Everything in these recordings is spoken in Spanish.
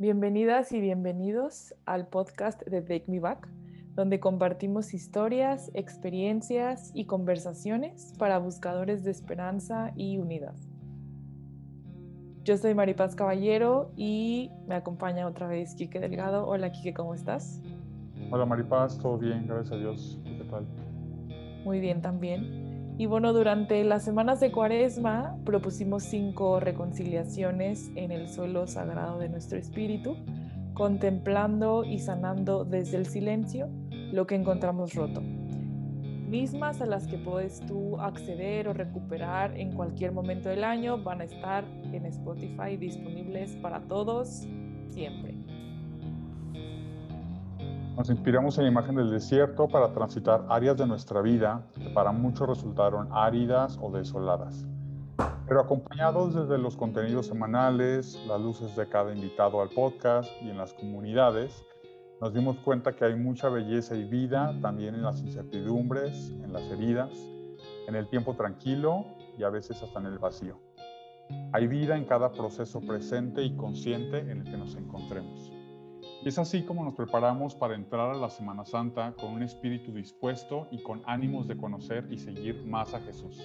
Bienvenidas y bienvenidos al podcast de Take Me Back, donde compartimos historias, experiencias y conversaciones para buscadores de esperanza y unidad. Yo soy Maripaz Caballero y me acompaña otra vez Quique Delgado. Hola Quique, ¿cómo estás? Hola Maripaz, todo bien, gracias a Dios. ¿Qué tal? Muy bien también. Y bueno, durante las semanas de Cuaresma propusimos cinco reconciliaciones en el suelo sagrado de nuestro espíritu, contemplando y sanando desde el silencio lo que encontramos roto. Mismas a las que puedes tú acceder o recuperar en cualquier momento del año, van a estar en Spotify disponibles para todos siempre. Nos inspiramos en la imagen del desierto para transitar áreas de nuestra vida que para muchos resultaron áridas o desoladas. Pero acompañados desde los contenidos semanales, las luces de cada invitado al podcast y en las comunidades, nos dimos cuenta que hay mucha belleza y vida también en las incertidumbres, en las heridas, en el tiempo tranquilo y a veces hasta en el vacío. Hay vida en cada proceso presente y consciente en el que nos encontremos. Es así como nos preparamos para entrar a la Semana Santa con un espíritu dispuesto y con ánimos de conocer y seguir más a Jesús.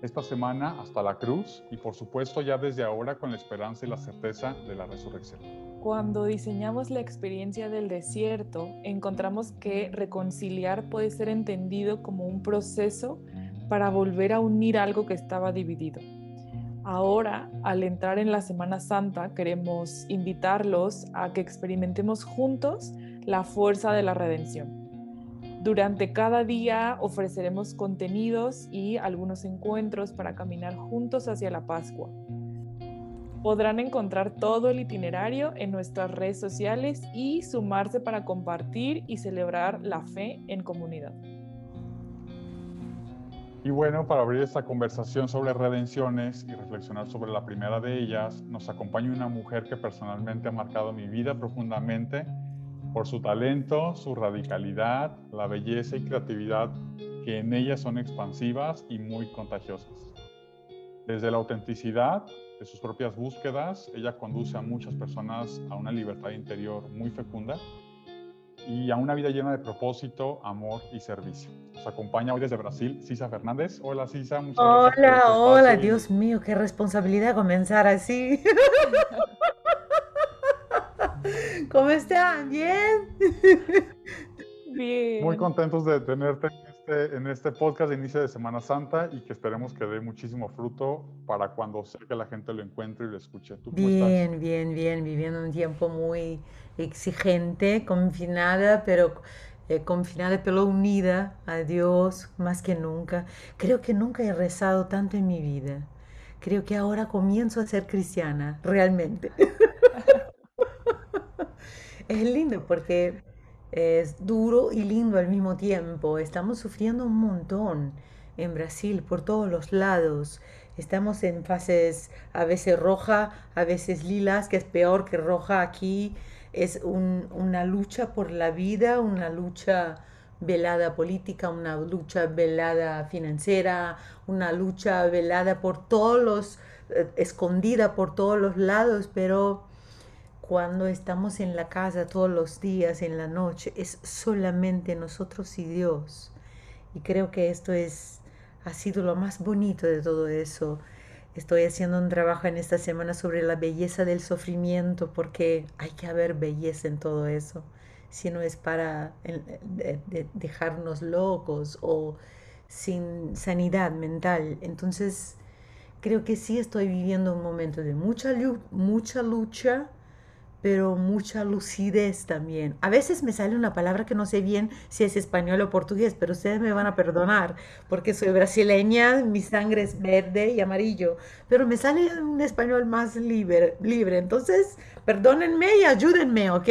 Esta semana hasta la cruz y por supuesto ya desde ahora con la esperanza y la certeza de la resurrección. Cuando diseñamos la experiencia del desierto, encontramos que reconciliar puede ser entendido como un proceso para volver a unir algo que estaba dividido. Ahora, al entrar en la Semana Santa, queremos invitarlos a que experimentemos juntos la fuerza de la redención. Durante cada día ofreceremos contenidos y algunos encuentros para caminar juntos hacia la Pascua. Podrán encontrar todo el itinerario en nuestras redes sociales y sumarse para compartir y celebrar la fe en comunidad. Y bueno, para abrir esta conversación sobre redenciones y reflexionar sobre la primera de ellas, nos acompaña una mujer que personalmente ha marcado mi vida profundamente por su talento, su radicalidad, la belleza y creatividad que en ella son expansivas y muy contagiosas. Desde la autenticidad de sus propias búsquedas, ella conduce a muchas personas a una libertad interior muy fecunda y a una vida llena de propósito, amor y servicio. Nos acompaña hoy desde Brasil Cisa Fernández. Hola Cisa, muchas hola, gracias. Hola, hola, Dios mío, qué responsabilidad comenzar así. ¿Cómo están? ¿Bien? Bien. Muy contentos de tenerte este, en este podcast de inicio de Semana Santa y que esperemos que dé muchísimo fruto para cuando sea que la gente lo encuentre y lo escuche. ¿Tú bien, bien, bien, viviendo un tiempo muy exigente, confinada, pero eh, confinada pero unida a Dios más que nunca. Creo que nunca he rezado tanto en mi vida. Creo que ahora comienzo a ser cristiana, realmente. es lindo porque es duro y lindo al mismo tiempo. Estamos sufriendo un montón en Brasil por todos los lados. Estamos en fases a veces roja, a veces lilas, que es peor que roja aquí. Es una lucha por la vida, una lucha velada política, una lucha velada financiera, una lucha velada por todos los, eh, escondida por todos los lados, pero cuando estamos en la casa todos los días, en la noche, es solamente nosotros y Dios. Y creo que esto es, ha sido lo más bonito de todo eso. Estoy haciendo un trabajo en esta semana sobre la belleza del sufrimiento, porque hay que haber belleza en todo eso. Si no es para dejarnos locos o sin sanidad mental. Entonces, creo que sí estoy viviendo un momento de mucha, mucha lucha pero mucha lucidez también. A veces me sale una palabra que no sé bien si es español o portugués, pero ustedes me van a perdonar porque soy brasileña, mi sangre es verde y amarillo, pero me sale un español más libre, libre. Entonces, perdónenme y ayúdenme, ¿ok?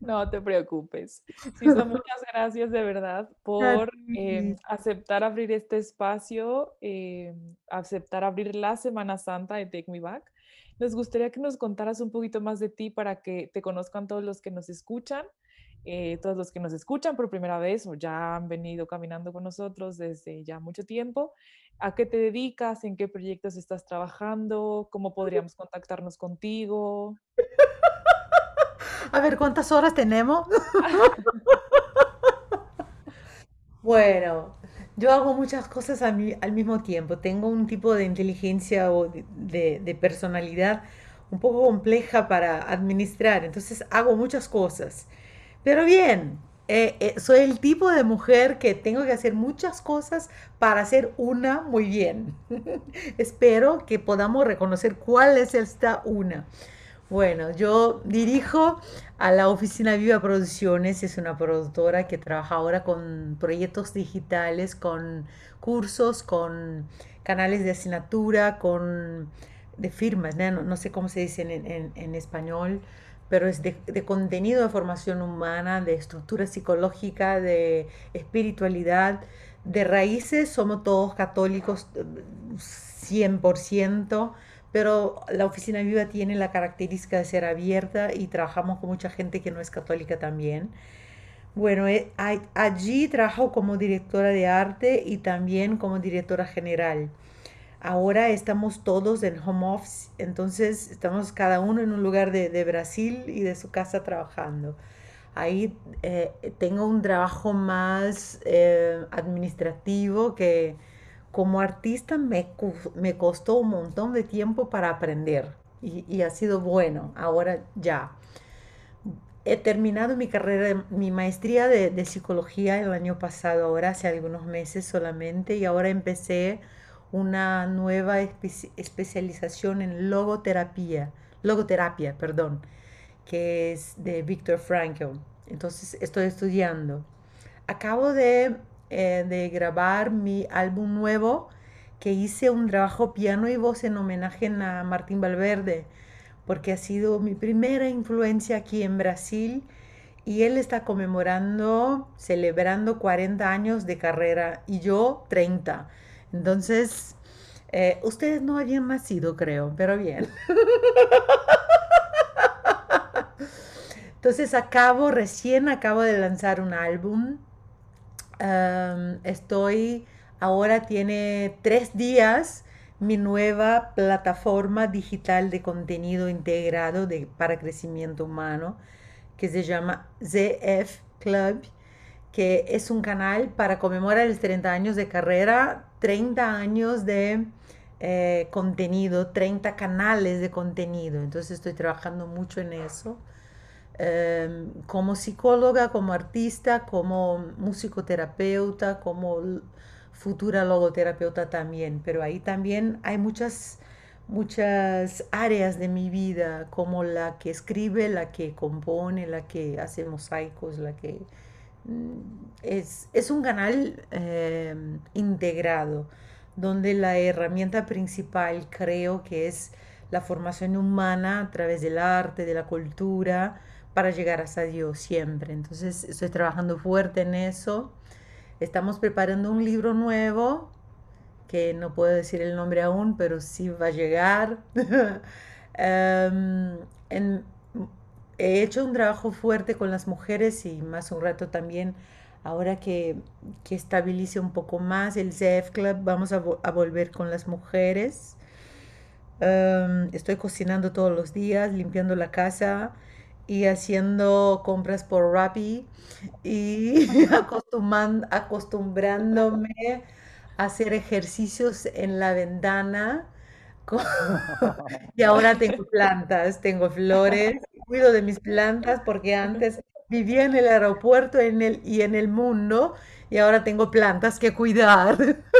No te preocupes. muchas gracias de verdad por em, aceptar abrir este espacio, em, aceptar abrir la Semana Santa de Take Me Back. Nos gustaría que nos contaras un poquito más de ti para que te conozcan todos los que nos escuchan, eh, todos los que nos escuchan por primera vez o ya han venido caminando con nosotros desde ya mucho tiempo. ¿A qué te dedicas? ¿En qué proyectos estás trabajando? ¿Cómo podríamos contactarnos contigo? A ver, ¿cuántas horas tenemos? Bueno, yo hago muchas cosas al, mi- al mismo tiempo. Tengo un tipo de inteligencia o de personalidad un poco compleja para administrar, entonces hago muchas cosas. Pero bien, eh, eh, soy el tipo de mujer que tengo que hacer muchas cosas para hacer una muy bien. Espero que podamos reconocer cuál es esta una. Bueno, yo dirijo a la Oficina Viva Producciones, es una productora que trabaja ahora con proyectos digitales, con cursos, con canales de asignatura, con de firmas, ¿no? Sé cómo se dice en, en- en español, pero es de, de contenido de formación humana, de estructura psicológica, de espiritualidad, de raíces, somos todos católicos eh, 100%. Pero la oficina viva tiene la característica de ser abierta y trabajamos con mucha gente que no es católica también. Bueno, eh, allí trabajo como directora de arte y también como directora general. Ahora estamos todos en home office, entonces estamos cada uno en un lugar de, de Brasil y de su casa trabajando. Ahí eh, tengo un trabajo más eh, administrativo que como artista me, me costó un montón de tiempo para aprender y, ha sido bueno, ahora ya. He terminado mi carrera, mi maestría de, psicología el año pasado, ahora hace algunos meses solamente, y ahora empecé una nueva espe- especialización en logoterapia, logoterapia, perdón, que es de Viktor Frankl. Entonces estoy estudiando. Acabo de, eh, de grabar mi álbum nuevo, que hice un trabajo piano y voz en homenaje a Martín Valverde porque ha sido mi primera influencia aquí en Brasil y él está conmemorando, celebrando 40 años de carrera y yo 30. Entonces, eh, ustedes no habían nacido, creo, pero bien. Entonces acabo, recién acabo de lanzar un álbum. Um, estoy, ahora tiene tres días mi nueva plataforma digital de contenido integrado de, para crecimiento humano que se llama ZF Club, que es un canal para conmemorar los 30 años de carrera, 30 años de eh, contenido, 30 canales de contenido. Entonces estoy trabajando mucho en eso. Eh, como psicóloga, como artista, como musicoterapeuta, como futura logoterapeuta también, pero ahí también hay muchas, muchas áreas de mi vida, como la que escribe, la que compone, la que hace mosaicos, la que... mm, Es, es un canal eh, integrado, donde la herramienta principal creo que es la formación humana a través del arte, de la cultura, para llegar hasta Dios siempre. Entonces estoy trabajando fuerte en eso. Estamos preparando un libro nuevo, que no puedo decir el nombre aún, pero sí va a llegar. Em, he hecho un trabajo fuerte con las mujeres y más un rato también, ahora que, que estabilice un poco más el CF Club, vamos a volver con las mujeres. Em, estoy cocinando todos los días, limpiando la casa y haciendo compras por Rappi y acostumbrándome a hacer ejercicios en la ventana. Y ahora tengo plantas, tengo flores, cuido de mis plantas porque antes vivía en el aeropuerto en el, y en el mundo y ahora tengo plantas que cuidar.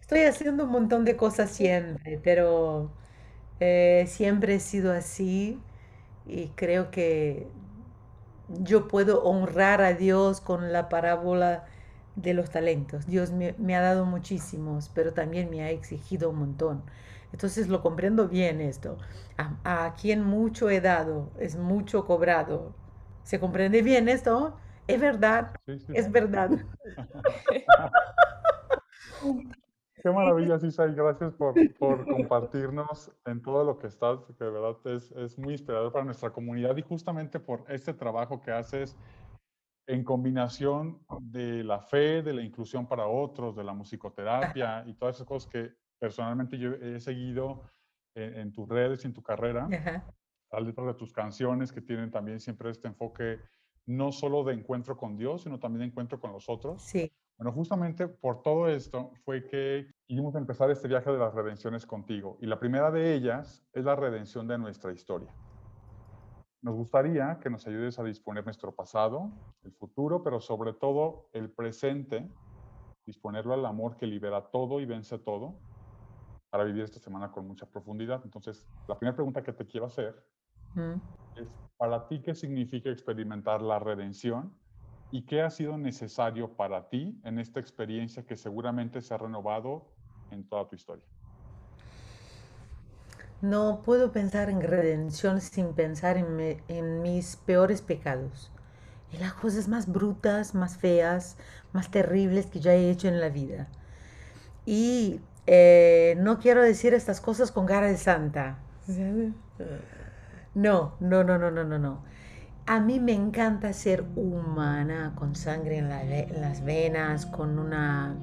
Estoy haciendo un montón de cosas siempre, pero eh, siempre he sido así y creo que yo puedo honrar a Dios con la parábola de los talentos. Dios me, me ha dado muchísimos, pero también me ha exigido un montón. Entonces lo comprendo bien esto. A, a quien mucho he dado, es mucho cobrado. ¿Se comprende bien esto? Es verdad, Sí, sí, es verdad. Qué maravilla, Sisay. Gracias por, por compartirnos en todo lo que estás, que de verdad es, es muy inspirador para nuestra comunidad y justamente por este trabajo que haces en combinación de la fe, de la inclusión para otros, de la musicoterapia y todas esas cosas que personalmente yo he seguido en, tus redes y en tu carrera, las letras de tus canciones que tienen también siempre este enfoque no solo de encuentro con Dios, sino también de encuentro con los otros. Sí. Bueno, justamente por todo esto fue que íbamos a empezar este viaje de las redenciones contigo. Y la primera de ellas es la redención de nuestra historia. Nos gustaría que nos ayudes a disponer nuestro pasado, el futuro, pero sobre todo el presente, disponerlo al amor que libera todo y vence todo, para vivir esta semana con mucha profundidad. Entonces, la primera pregunta que te quiero hacer es, para ti, ¿qué significa experimentar la redención? ¿Y qué ha sido necesario para ti en esta experiencia que seguramente se ha renovado en toda tu historia? No puedo pensar en redención sin pensar en, mis peores pecados, en las cosas más brutas, más feas, más terribles que ya he hecho en la vida. Y eh, no quiero decir estas cosas con cara de santa. No, no, no, no, no, no, no. A mí me encanta ser humana, con sangre en, las venas, con una,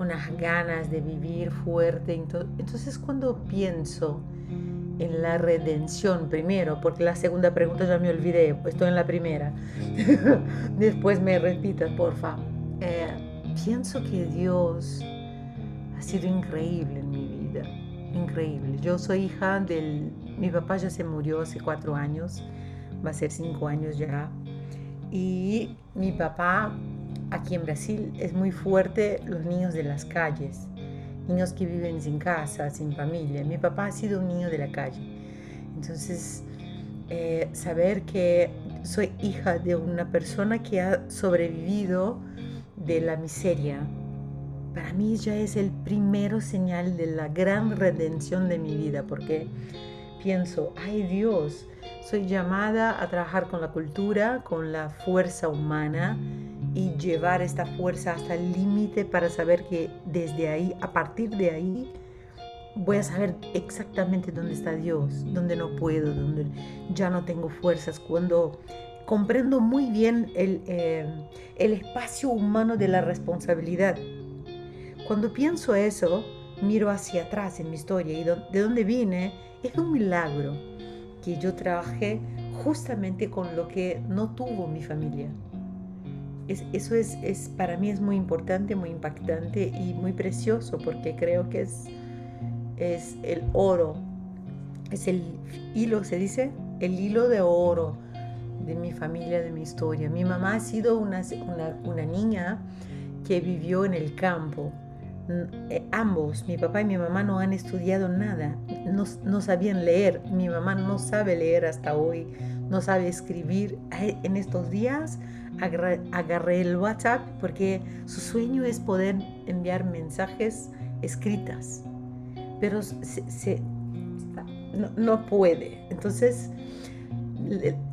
unas ganas de vivir fuerte. Entonces cuando pienso en la redención primero, porque la segunda pregunta ya me olvidé, estoy en la primera. Después me repitas, porfa. Eh, pienso que Dios ha sido increíble en mi vida, increíble. Yo soy hija del... Mi papá ya se murió hace cuatro años, va a ser cinco años ya. Y mi papá aquí en Brasil es muy fuerte los niños de las calles niños que viven sin casa, sin familia. Mi papá ha sido un niño de la calle. Entonces, eh, saber que soy hija de una persona que ha sobrevivido de la miseria, para mí ya es el primero señal de la gran redención de mi vida, porque pienso, ay Dios, soy llamada a trabajar con la cultura, con la fuerza humana y llevar esta fuerza hasta el límite para saber que desde ahí, a partir de ahí, voy a saber exactamente dónde está Dios, dónde no puedo, dónde ya no tengo fuerzas, cuando comprendo muy bien el, eh, espacio humano de la responsabilidad. Cuando pienso eso, miro hacia atrás en mi historia y de dónde vine, es un milagro que yo trabajé justamente con lo que no tuvo mi familia eso es, para mí es muy importante, muy impactante y muy precioso porque creo que es, es el oro, es el hilo, se dice, el hilo de oro de mi familia, de mi historia. Mi mamá ha sido una, una, niña que vivió en el campo. Eh, ambos, mi papá y mi mamá, no han estudiado nada, no, no sabían leer. Mi mamá no sabe leer hasta hoy, no sabe escribir. En estos días agarré, el WhatsApp porque su sueño es poder enviar mensajes escritas, pero se, no, puede. Entonces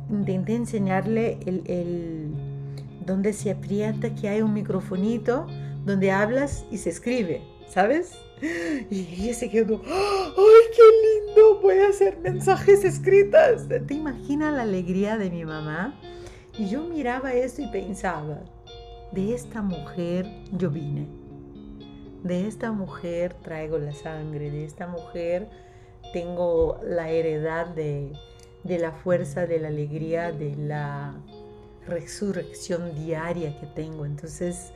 intenté enseñarle el, el, donde se aprieta, que hay un microfonito donde hablas y se escribe, ¿sabes? Y ella se quedó, ¡ay, qué lindo! Voy a hacer mensajes escritas. ¿Te imaginas la alegría de mi mamá? Y yo miraba esto y pensaba, de esta mujer yo vine, de esta mujer traigo la sangre, de esta mujer tengo la heredad de, la fuerza, de la alegría, de la resurrección diaria que tengo. Entonces,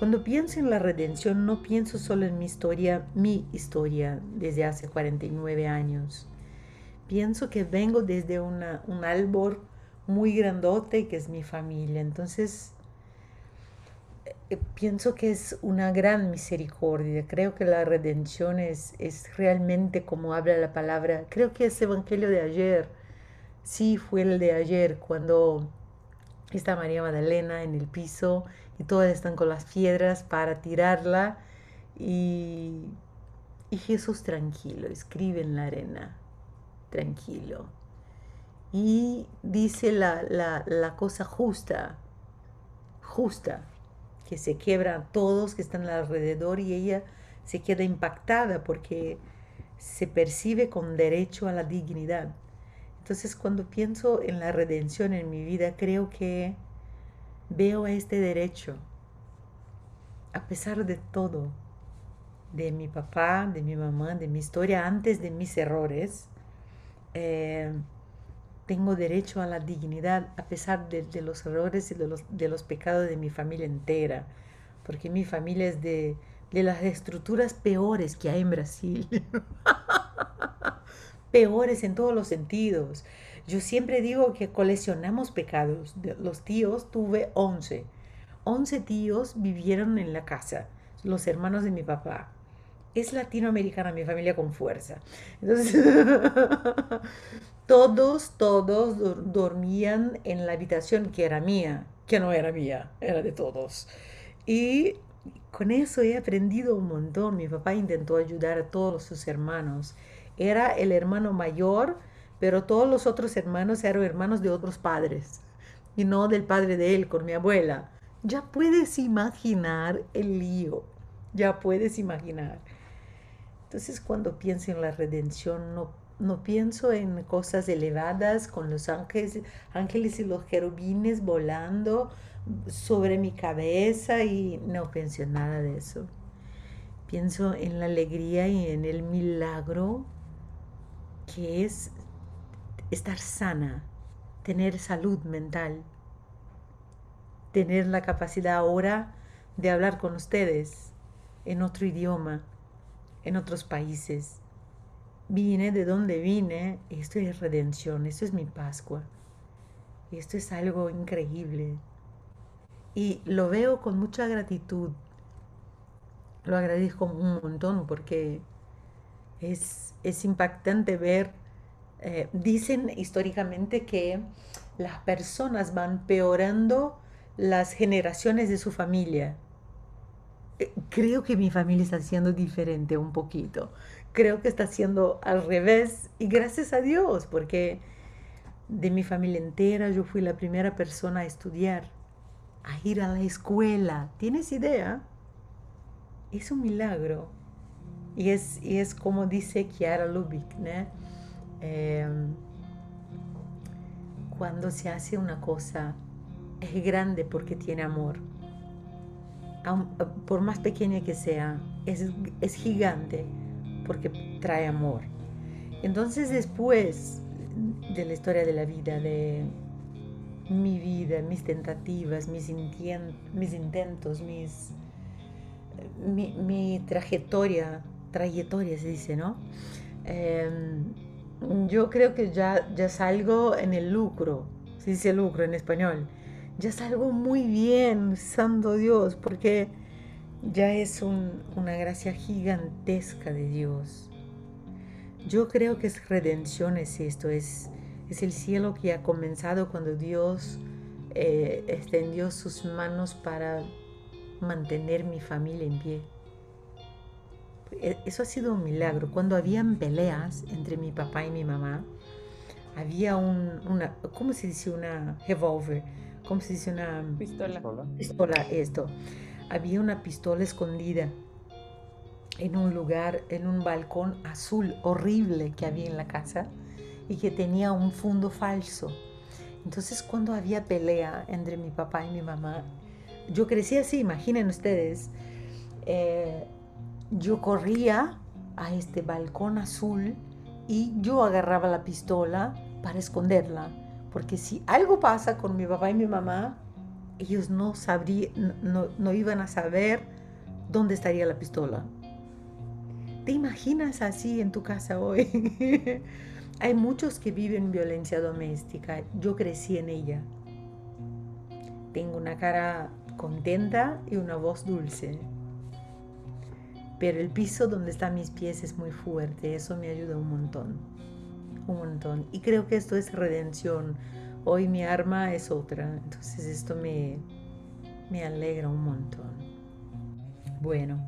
cuando pienso en la redención, no pienso solo en mi historia, mi historia desde hace 49 años. Pienso que vengo desde un árbol muy grandote que es mi familia. Entonces, eh, pienso que es una gran misericordia. Creo que la redención es, es realmente como habla la palabra. Creo que ese evangelio de ayer, sí fue el de ayer, cuando está María Magdalena en el piso y todas están con las piedras para tirarla y, y Jesús tranquilo, escribe en la arena, tranquilo y dice la, cosa justa, justa, que se quiebran todos que están alrededor y ella se queda impactada porque se percibe con derecho a la dignidad. Entonces cuando pienso en la redención en mi vida, creo que veo este derecho, a pesar de todo, de mi papá, de mi mamá, de mi historia, antes de mis errores, eh, tengo derecho a la dignidad a pesar de, los errores y de los, de los, pecados de mi familia entera, porque mi familia es de, de las estructuras peores que hay en Brasil, peores en todos los sentidos. Yo siempre digo que coleccionamos pecados. Los tíos tuve 11. 11 tíos vivieron en la casa, los hermanos de mi papá. Es latinoamericana mi familia con fuerza. Entonces, todos, todos dormían en la habitación que era mía, que no era mía, era de todos. Y con eso he aprendido un montón. Mi papá intentó ayudar a todos sus hermanos. Era el hermano mayor, pero todos los otros hermanos eran hermanos de otros padres y no del padre de él con mi abuela. Ya puedes imaginar el lío, ya puedes imaginar. Entonces cuando pienso en la redención no, no pienso en cosas elevadas con los ángeles, ángeles y los querubines volando sobre mi cabeza y no pienso en nada de eso. Pienso en la alegría y en el milagro que es estar sana, tener salud mental, tener la capacidad ahora de hablar con ustedes en otro idioma, en otros países. Vine de donde vine, esto es redención, esto es mi Pascua. Esto es algo increíble. Y lo veo con mucha gratitud. Lo agradezco un montón porque es, es impactante ver eh, dicen históricamente que las personas van peorando las generaciones de su familia. Eh, creo que mi familia está siendo diferente un poquito. Creo que está siendo al revés y gracias a Dios, porque de mi familia entera yo fui la primera persona a estudiar, a ir a la escuela. ¿Tienes idea? Es un milagro. Y es, como dice Kiara Lubick, ¿no? Em, cuando se hace una cosa es grande porque tiene amor. por más pequeña que sea, es, es gigante porque trae amor. Entonces después de la historia de la vida, de mi vida, mis tentativas, mis, mis intentos, mis, mi, mi, trayectoria, trayectoria se dice, ¿no? Em, yo creo que ya, ya salgo en el lucro, se dice lucro en español, ya salgo muy bien, santo Dios, porque ya es una gracia gigantesca de Dios. Yo creo que es redención, es esto, es, es el cielo que ha comenzado cuando Dios eh, extendió sus manos para mantener mi familia en pie. E, eso ha sido un milagro. Cuando habían peleas entre mi papá y mi mamá, había un, una, ¿cómo se dice? Una revolver, ¿cómo se dice? Una pistola. Pistola, esto. Había una pistola escondida en un lugar, en un balcón azul horrible que había en la casa y que tenía un fondo falso. Entonces cuando había pelea entre mi papá y mi mamá, yo crecí así, imaginen ustedes, eh, yo corría a este balcón azul y yo agarraba la pistola para esconderla, porque si algo pasa con mi papá y mi mamá, ellos no, sabrían, no, iban a saber dónde estaría la pistola. ¿Te imaginas así en tu casa hoy? Hay muchos que viven violencia doméstica. Yo crecí en ella. Tengo una cara contenta y una voz dulce pero el piso donde están mis pies es muy fuerte, eso me ayuda un montón, un montón. Y creo que esto es redención. Hoy mi arma es otra, entonces esto me, me alegra un montón. Bueno,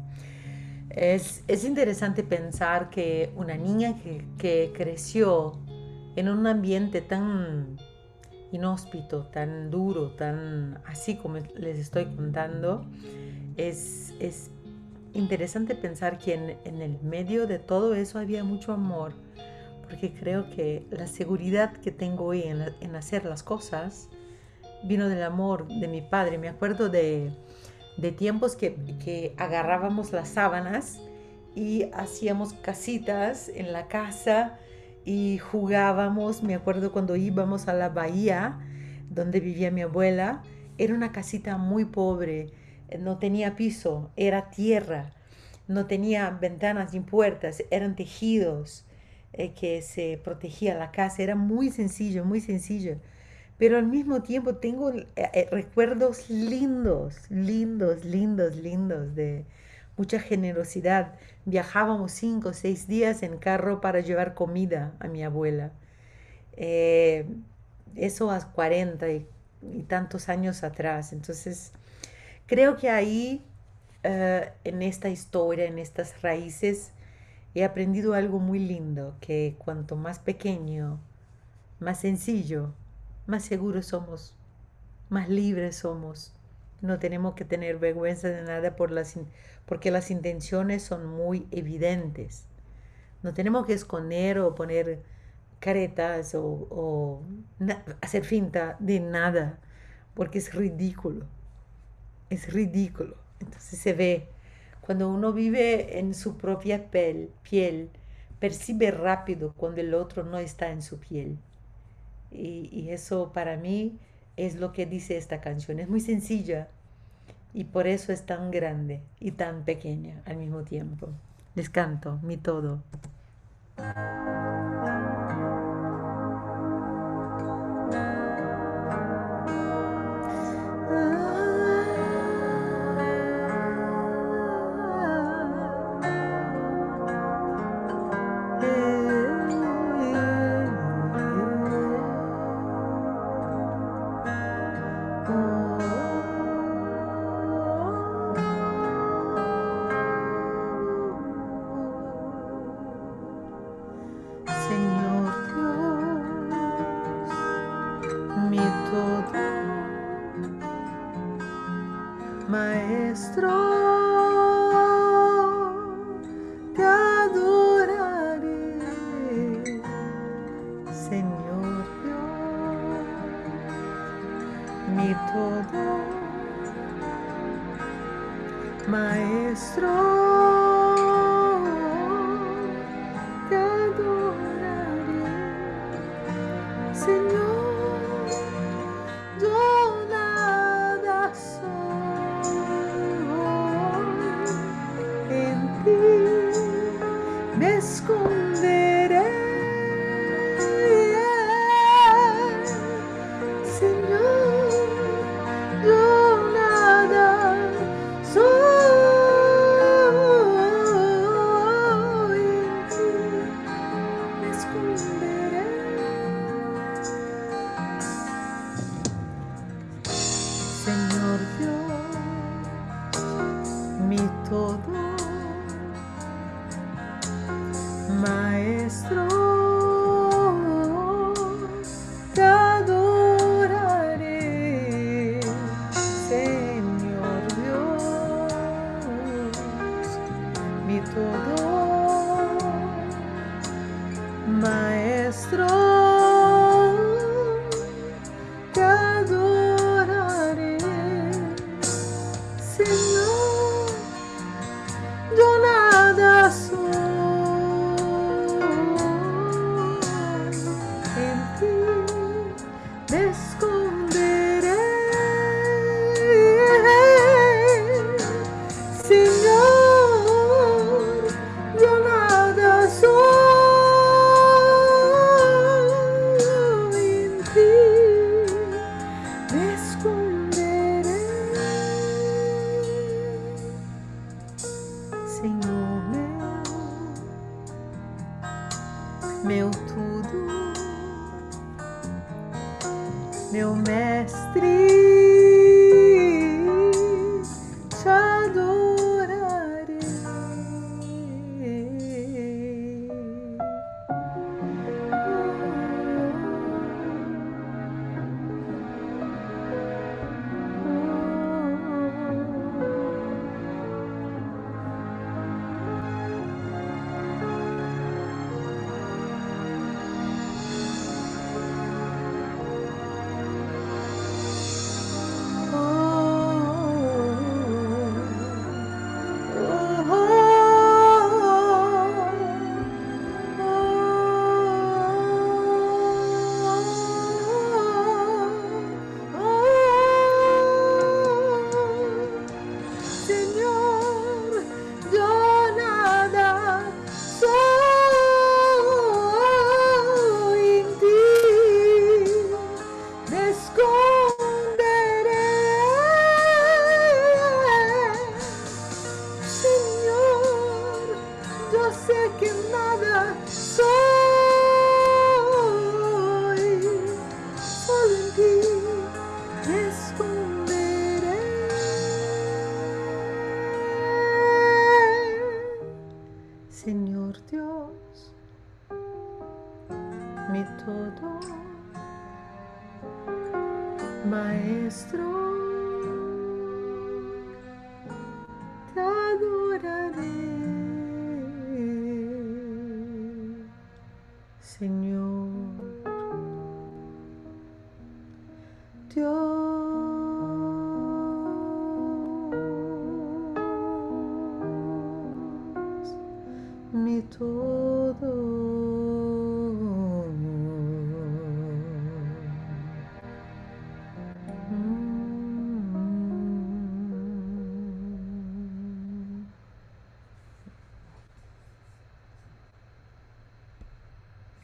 es, es interesante pensar que una niña que, que creció en un ambiente tan inhóspito, tan duro, tan así como les estoy contando, es, es interesante pensar que en, el medio de todo eso había mucho amor, porque creo que la seguridad que tengo hoy en, hacer las cosas vino del amor de mi padre. Me acuerdo de, de tiempos que, que agarrábamos las sábanas y hacíamos casitas en la casa y jugábamos. Me acuerdo cuando íbamos a la bahía donde vivía mi abuela. Era una casita muy pobre, no tenía piso, era tierra, no tenía ventanas ni puertas, eran tejidos eh, que se protegía la casa. Era muy sencillo, muy sencillo. Pero al mismo tiempo tengo eh, eh, recuerdos lindos, lindos, lindos, lindos de, mucha generosidad. Viajábamos cinco o seis días en carro para llevar comida a mi abuela. Eh, eso a 40 y, tantos años atrás. Entonces, creo que ahí, eh, en esta historia, en estas raíces, he aprendido algo muy lindo, que cuanto más pequeño, más sencillo, más seguros somos, más libres somos. No tenemos que tener vergüenza de nada por las, porque las intenciones son muy evidentes. No tenemos que esconder o poner caretas o, hacer finta de nada, porque es ridículo es ridículo. Entonces se ve, cuando uno vive en su propia piel, percibe rápido cuando el otro no está en su piel. Y, y eso para mí es lo que dice esta canción. Es muy sencilla y por eso es tan grande y tan pequeña al mismo tiempo. Les canto mi todo. Ah. mi todo, Maestro.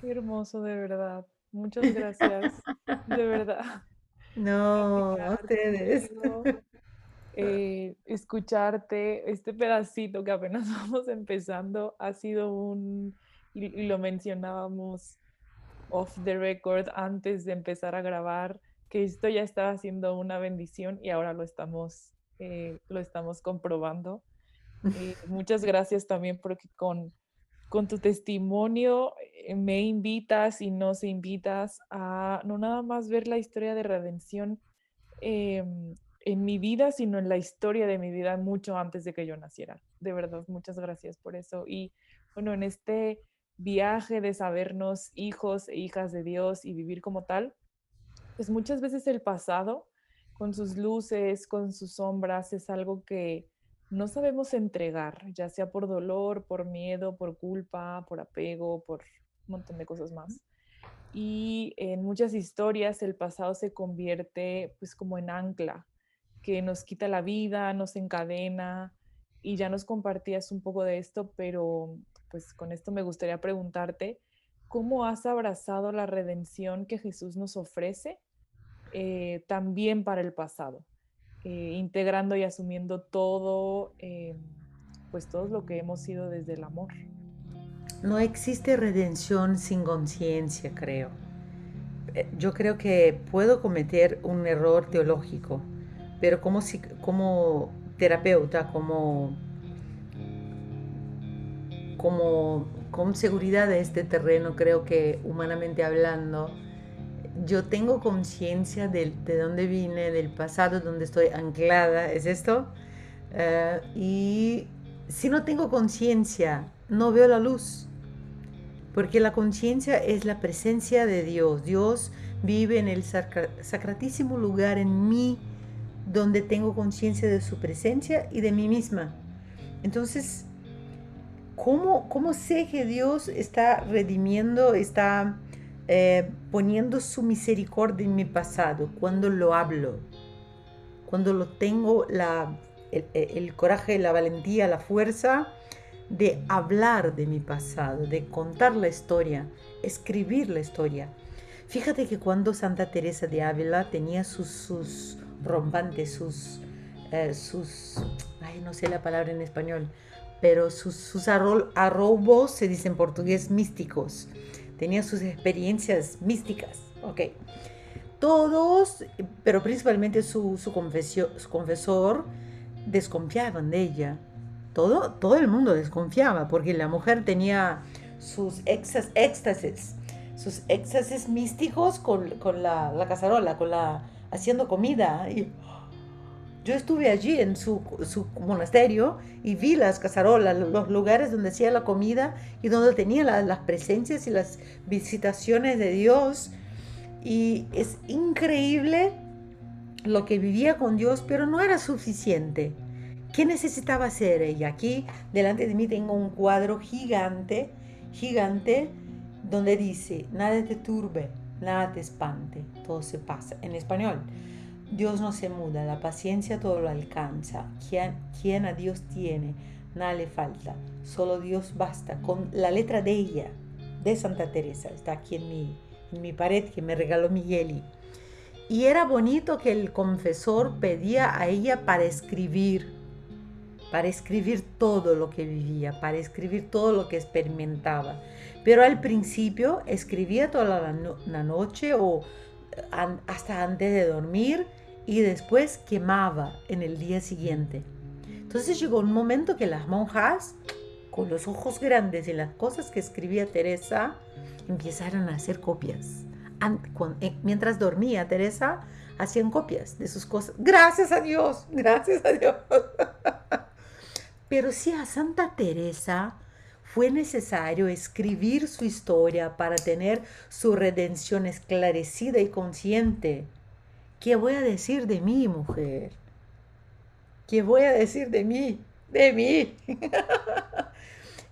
Qué hermoso, de verdad. Muchas gracias, de verdad. No, a ustedes. eh, escucharte, este pedacito que apenas vamos empezando ha sido un, y, y lo mencionábamos off the record antes de empezar a grabar, que esto ya estaba siendo una bendición y ahora lo estamos, eh, lo estamos comprobando. Eh, muchas gracias también porque con, con tu testimonio eh, me invitas y nos invitas a no nada más ver la historia de redención em, en mi vida, sino en la historia de mi vida mucho antes de que yo naciera. De verdad, muchas gracias por eso. Y bueno, en este viaje de sabernos hijos e hijas de Dios y vivir como tal, pues muchas veces el pasado, con sus luces, con sus sombras, es algo que no sabemos entregar, ya sea por dolor, por miedo, por culpa, por apego, por un montón de cosas más. Y en muchas historias el pasado se convierte pues como en ancla, que nos quita la vida, nos encadena y ya nos compartías un poco de esto, pero pues con esto me gustaría preguntarte, ¿cómo has abrazado la redención que Jesús nos ofrece eh, también para el pasado? Eh, integrando y asumiendo todo, eh, pues todo lo que hemos sido desde el amor. No existe redención sin conciencia, creo. Eh, Yo creo que puedo cometer un error teológico, pero como, como terapeuta, como, como con seguridad de este terreno, creo que humanamente hablando, yo tengo conciencia de, de dónde vine, del pasado, donde estoy anclada, ¿es esto? Eh, y si no tengo conciencia, no veo la luz. Porque la conciencia es la presencia de Dios. Dios vive en el sacra- sacratísimo lugar en mí, donde tengo conciencia de su presencia y de mí misma. Entonces, ¿cómo, cómo sé que Dios está redimiendo, está eh, poniendo su misericordia en mi pasado? Cuando lo hablo, cuando lo tengo la, el, coraje, la valentía, la fuerza de hablar de mi pasado, de contar la historia, escribir la historia. Fíjate que cuando Santa Teresa de Ávila tenía sus, sus rompantes, sus, eh, sus, ay, no sé la palabra en español, pero sus, sus arro- arrobos, se dice en portugués, místicos. Tenía sus experiencias místicas. Todos, pero principalmente su, su, confesio- su confesor, desconfiaban de ella todo, todo el mundo desconfiaba porque la mujer tenía sus exas- éxtasis, sus éxtasis místicos con, con la, la cacerola, con la, haciendo comida. Yo estuve allí en su, monasterio y vi las cacerolas, los lugares donde hacía la comida y donde tenía la- las presencias y las visitaciones de Dios. Y es increíble lo que vivía con Dios, pero no era suficiente. ¿Qué necesitaba hacer ella? Aquí delante de mí tengo un cuadro gigante, gigante, donde dice, nada te turbe, nada te espante, todo se pasa. En español, Dios no se muda, la paciencia todo lo alcanza. Quien, quien a Dios tiene, nada le falta, solo Dios basta. Con la letra de ella, de Santa Teresa, está aquí en mi, mi pared que me regaló Migueli. Y era bonito que el confesor pedía a ella para escribir para escribir todo lo que vivía, para escribir todo lo que experimentaba. Pero al principio escribía toda la, noche o hasta antes de dormir y después quemaba en el día siguiente. Entonces llegó un momento que las monjas, con los ojos grandes y las cosas que escribía Teresa, empezaron a hacer copias. Eh, mientras dormía Teresa, hacían copias de sus cosas. Gracias a Dios, gracias a Dios. Pero si a Santa Teresa fue necesario escribir su historia para tener su redención esclarecida y consciente. ¿Qué voy a decir de mí, mujer? ¿Qué voy a decir de mí? De mí.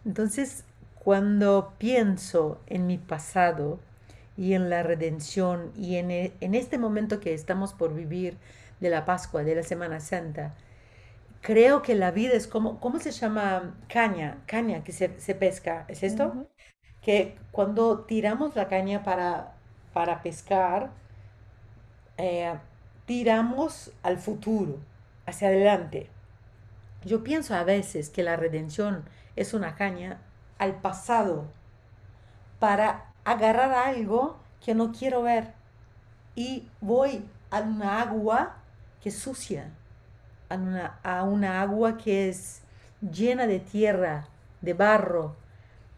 Entonces, cuando pienso en mi pasado y en la redención y en, e, en este momento que estamos por vivir de la Pascua, de la Semana Santa, creo que la vida es como, ¿cómo se llama? Caña, caña que se, pesca, ¿es esto? Que cuando tiramos la caña para, para pescar, eh, tiramos al futuro, hacia adelante. Yo pienso a veces que la redención es una caña al pasado para agarrar algo que no quiero ver y voy a una agua que es sucia a una, agua que es llena de tierra, de barro.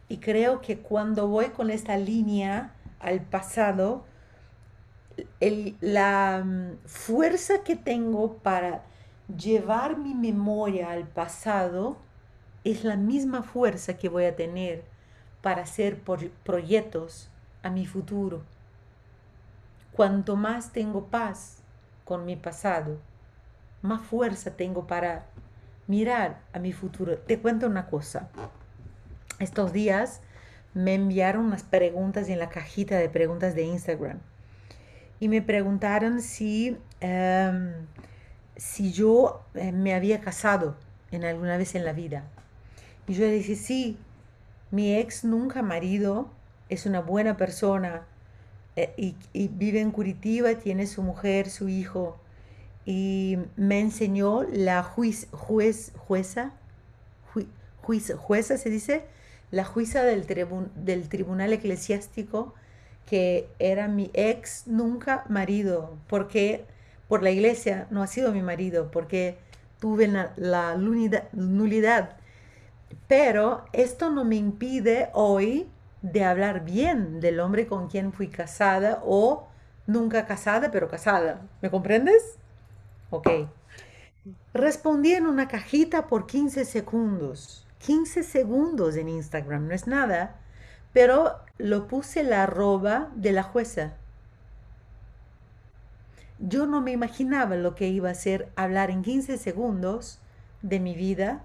Y creo que cuando voy con esta línea al pasado, la mm, fuerza que tengo para llevar mi memoria al pasado es la misma fuerza que voy a tener para hacer proyectos a mi futuro. Cuanto más tengo paz con mi pasado, más fuerza tengo para mirar a mi futuro. Te cuento una cosa. Estos días me enviaron unas preguntas en la cajita de preguntas de Instagram y me preguntaron si, em, si yo eh, me había casado en alguna vez en la vida. Y yo le dije, sí, mi ex nunca marido es una buena persona eh, y, y vive en Curitiba, tiene su mujer, su hijo y me enseñó la juez, juez, jueza, jueza se dice, la jueza del, del tribunal eclesiástico que era mi ex nunca marido, porque por la iglesia no ha sido mi marido, porque tuve la, la nulidad. Pero esto no me impide hoy de hablar bien del hombre con quien fui casada o nunca casada, pero casada. ¿Me comprendes? Ok. Respondí en una cajita por 15 segundos. 15 segundos en Instagram, no es nada, pero lo puse la arroba de la jueza. Yo no me imaginaba lo que iba a ser hablar en 15 segundos de mi vida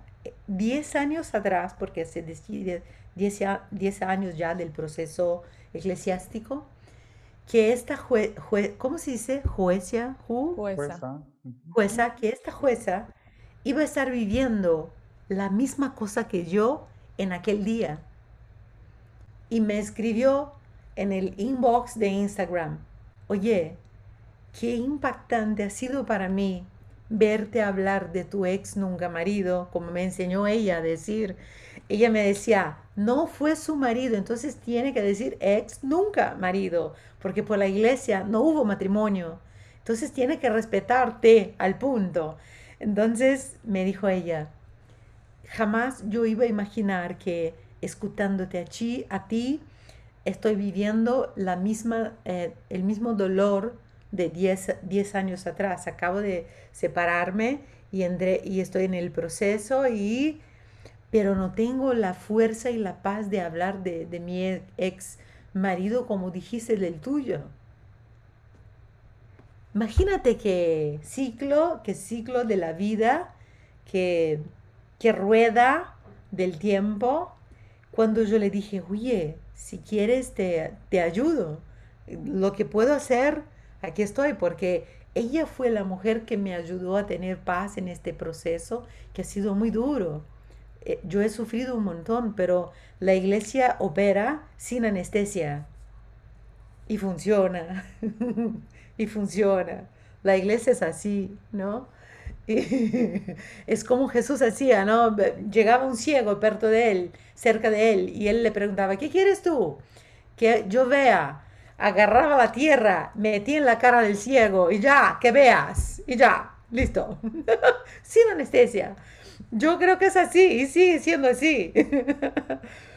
10 años atrás, porque hace 10 años ya del proceso eclesiástico, que esta jue, ¿cómo se dice? Jueza, jueza. Jueza, que esta jueza iba a estar viviendo la misma cosa que yo en aquel día. Y me escribió en el inbox de Instagram, oye, qué impactante ha sido para mí verte hablar de tu ex nunca marido, como me enseñó ella a decir. Ella me decía, no fue su marido, entonces tiene que decir ex nunca marido, porque por la iglesia no hubo matrimonio. Entonces tiene que respetarte al punto. Entonces me dijo ella, jamás yo iba a imaginar que escuchándote a ti, estoy viviendo la misma, eh, el mismo dolor de 10 años atrás. Acabo de separarme y, estoy en el proceso y pero no tengo la fuerza y la paz de hablar de, mi ex marido como dijiste del tuyo. Imagínate que ciclo, que ciclo de la vida, que, que rueda del tiempo. Cuando yo le dije, oye, si quieres te, te ayudo. Lo que puedo hacer, aquí estoy, porque ella fue la mujer que me ayudó a tener paz en este proceso que ha sido muy duro. Eh, yo he sufrido un montón, pero la iglesia opera sin anestesia y funciona, y funciona. La iglesia es así, ¿no? es como Jesús hacía, ¿no? Llegaba un ciego perto de él, cerca de él, y él le preguntaba, ¿qué quieres tú? Que yo vea. Agarraba la tierra, metía en la cara del ciego y ya, que veas, y ya, listo. Sin anestesia. Yo creo que es así y sigue siendo así.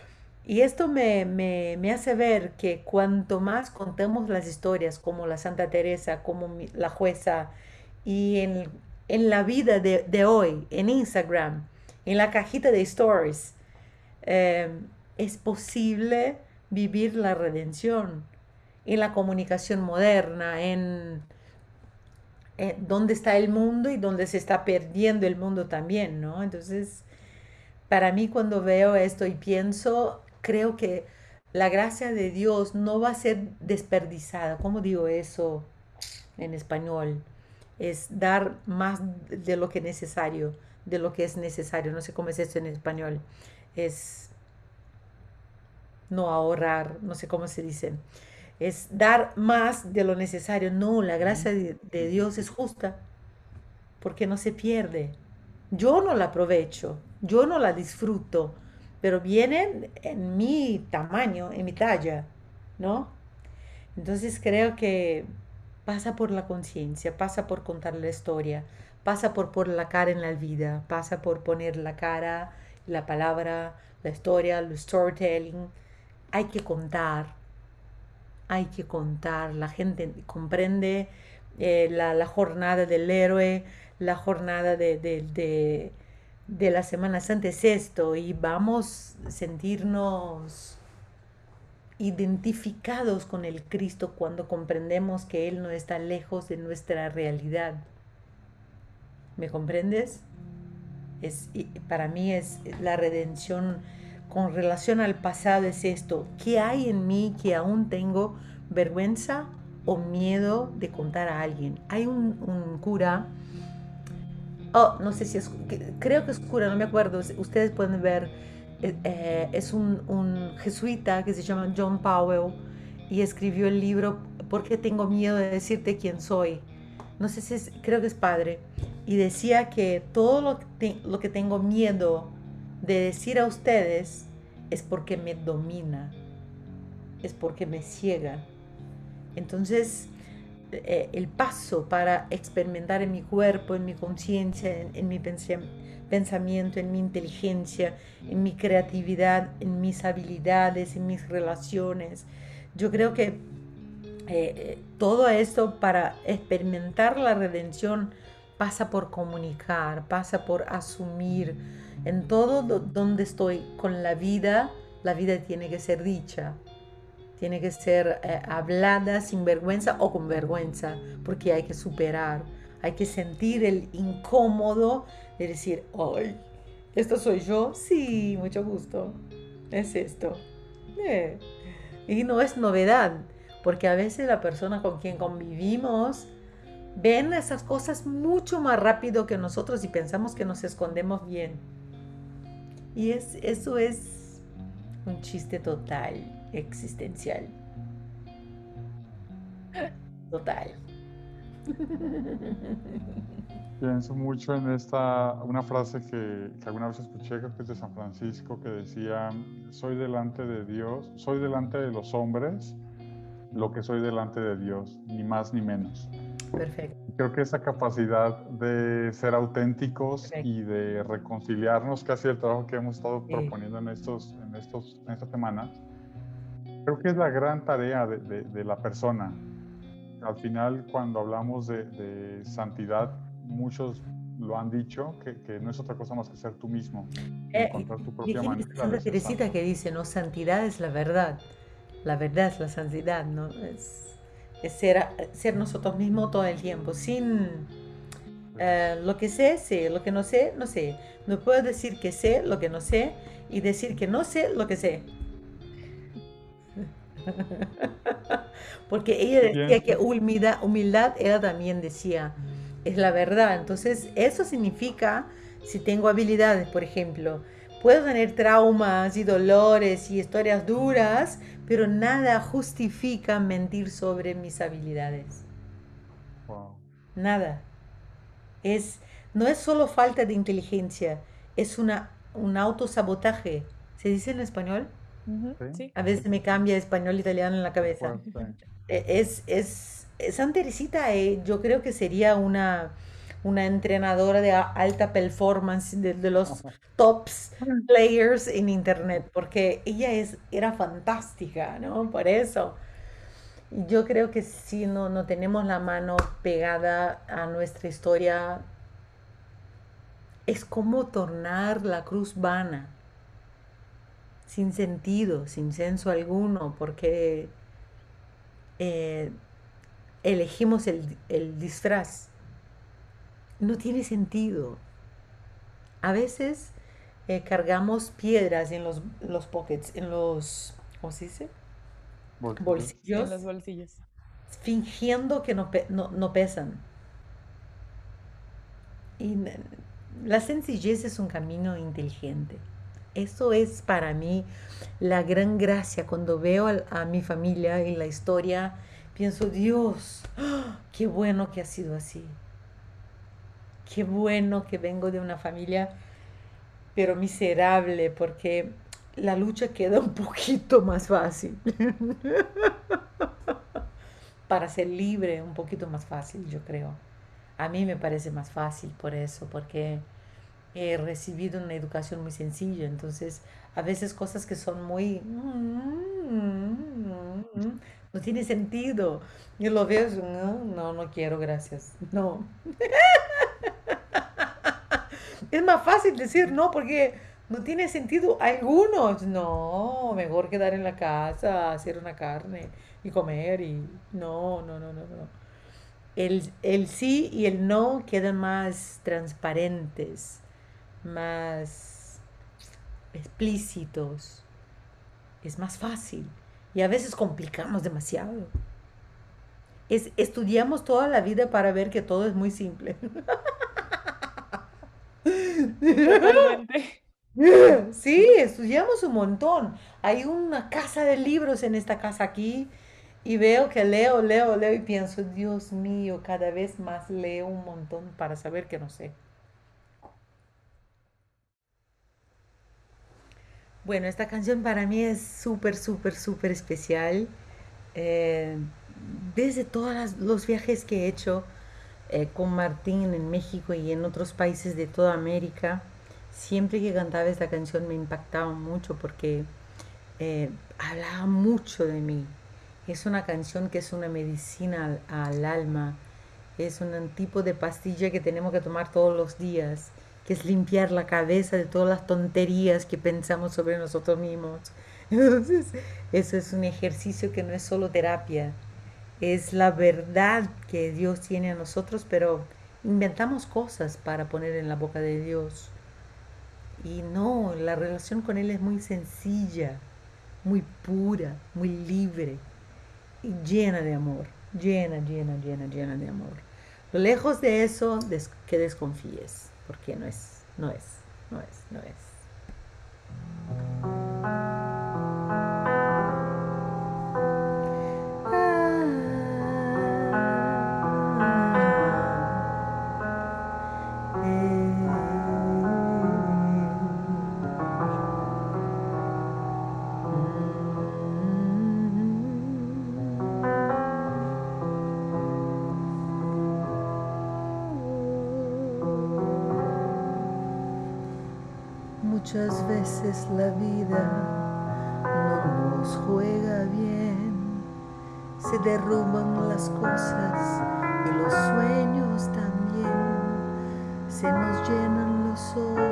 y esto me, me, hace ver que cuanto más contemos las historias, como la Santa Teresa, como la jueza, y en, en la vida de, hoy, en Instagram, en la cajita de stories, eh, es posible vivir la redención en la comunicación moderna, en, dónde está el mundo y dónde se está perdiendo el mundo también, ¿no? Entonces, para mí cuando veo esto y pienso, creo que la gracia de Dios no va a ser desperdiciada. ¿Cómo digo eso en español? Es dar más de lo que es necesario, de lo que es necesario. No sé cómo es eso en español. Es no ahorrar, no sé cómo se dice es dar más de lo necesario. No, la gracia de, Dios es justa porque no se pierde. Yo no la aprovecho, yo no la disfruto, pero vienen en mi tamaño, en mi talla, ¿no? Entonces creo que pasa por la conciencia, pasa por contar la historia, pasa por poner la cara en la vida, pasa por poner la cara, la palabra, la historia, el storytelling. Hay que contar, hay que contar, la gente comprende eh, la, jornada del héroe, la jornada de, la Semana Santa es esto y vamos a sentirnos identificados con el Cristo cuando comprendemos que Él no está lejos de nuestra realidad. ¿Me comprendes? Es, para mí es la redención con relación al pasado es esto, ¿qué hay en mí que aún tengo vergüenza o miedo de contar a alguien? Hay un, cura, oh, no sé si es, creo que es cura, no me acuerdo, ustedes pueden ver, eh, eh, es un, jesuita que se llama John Powell y escribió el libro ¿Por qué tengo miedo de decirte quién soy? No sé si es, creo que es padre. Y decía que todo lo lo que tengo miedo de decir a ustedes es porque me domina, es porque me ciega. Entonces, eh, el paso para experimentar en mi cuerpo, en mi conciencia, en, mi pensamiento, en mi inteligencia, en mi creatividad, en mis habilidades, en mis relaciones, yo creo que eh, eh, todo esto para experimentar la redención pasa por comunicar, pasa por asumir, en todo donde estoy con la vida, la vida tiene que ser dicha, tiene que ser eh, hablada sin vergüenza o con vergüenza, porque hay que superar, hay que sentir el incómodo de decir, ¡ay! ¿Esto soy yo? Sí, mucho gusto. Es esto. Eh, y no es novedad, porque a veces la persona con quien convivimos ven esas cosas mucho más rápido que nosotros y pensamos que nos escondemos bien. Y es, eso es un chiste total, existencial. Total. Pienso mucho en esta, una frase que, que, alguna vez escuché, creo que es de San Francisco, que decía, soy delante de Dios, soy delante de los hombres lo que soy delante de Dios, ni más ni menos. Perfecto. Creo que esa capacidad de ser auténticos y de reconciliarnos, casi el trabajo que hemos estado proponiendo en, estos, en, estos, en estas semanas, creo que es la gran tarea de, de, la persona. Al final, cuando hablamos de, de santidad, muchos lo han dicho, que, que, no es otra cosa más que ser tú mismo, eh, encontrar tu propia manera. Santa Teresita que dice, no, santidad es la verdad, la verdad es la santidad, ¿no? Es, ser, ser nosotros mismos todo el tiempo, sin eh, lo que sé, sé, lo que no sé, no sé. No puedo decir que sé lo que no sé y decir que no sé lo que sé. Porque ella decía que humildad, humildad, ella también decía, es la verdad. Entonces, eso significa, si tengo habilidades, por ejemplo, puedo tener traumas y dolores y historias duras, pero nada justifica mentir sobre mis habilidades. Nada. Es no es solo falta de inteligencia, es una, un autosabotaje. ¿Se dice en español? Sí. A veces me cambia español italiano en la cabeza. E, Es, es, San Teresita, eh, yo creo que sería una, una entrenadora de alta performance, de, de los tops players en internet, porque ella es, era fantástica, ¿no? Por eso. Yo creo que si no, no tenemos la mano pegada a nuestra historia, es como tornar la cruz vana, sin sentido, sin senso alguno, porque eh, elegimos el, el disfraz. No tiene sentido. A veces eh, cargamos piedras en los, los pockets, en los, ¿cómo se dice? Bolsillos. En los Bolsillos, bolsillos. fingiendo que no, pe- no, no pesan. Y la sencillez es un camino inteligente. Eso es para mí la gran gracia. Cuando veo a, mi familia y la historia, pienso, Dios, ¡ah! qué bueno que ha sido así. Qué bueno que vengo de una familia, pero miserable, porque la lucha queda un poquito más fácil. Para ser libre, un poquito más fácil, yo creo. A mí me parece más fácil por eso, porque he recibido una educación muy sencilla, entonces a veces cosas que son muy... No tiene sentido. Yo lo veo, y, no, no, no quiero, gracias. No. Es más fácil decir no porque no tiene sentido alguno. No, mejor quedar en la casa, hacer una carne y comer y no, no, no, no, no. El, el sí y el no quedan más transparentes, más explícitos. Es más fácil. Y a veces complicamos demasiado. Es, estudiamos toda la vida para ver que todo es muy simple. Totalmente. Sí, estudiamos un montón. Hay una casa de libros en esta casa aquí y veo que leo, leo, leo y pienso, Dios mío, cada vez más leo un montón para saber que no sé. Bueno, esta canción para mí es súper, súper, súper especial. Eh, desde todos los viajes que he hecho eh, con Martín en México y en otros países de toda América, siempre que cantaba esta canción me impactaba mucho porque eh, hablaba mucho de mí. Es una canción que es una medicina al, al alma, es un tipo de pastilla que tenemos que tomar todos los días, que es limpiar la cabeza de todas las tonterías que pensamos sobre nosotros mismos. Entonces, eso es un ejercicio que no es solo terapia, es la verdad que Dios tiene a nosotros, pero inventamos cosas para poner en la boca de Dios. Y no, la relación con Él es muy sencilla, muy pura, muy libre y llena de amor, llena, llena, llena, llena de amor. Lo lejos de eso, que desconfíes, porque no es, no es, no es, no es. Veces la vida no nos juega bien, se derrumban las cosas y los sueños también, se nos llenan los ojos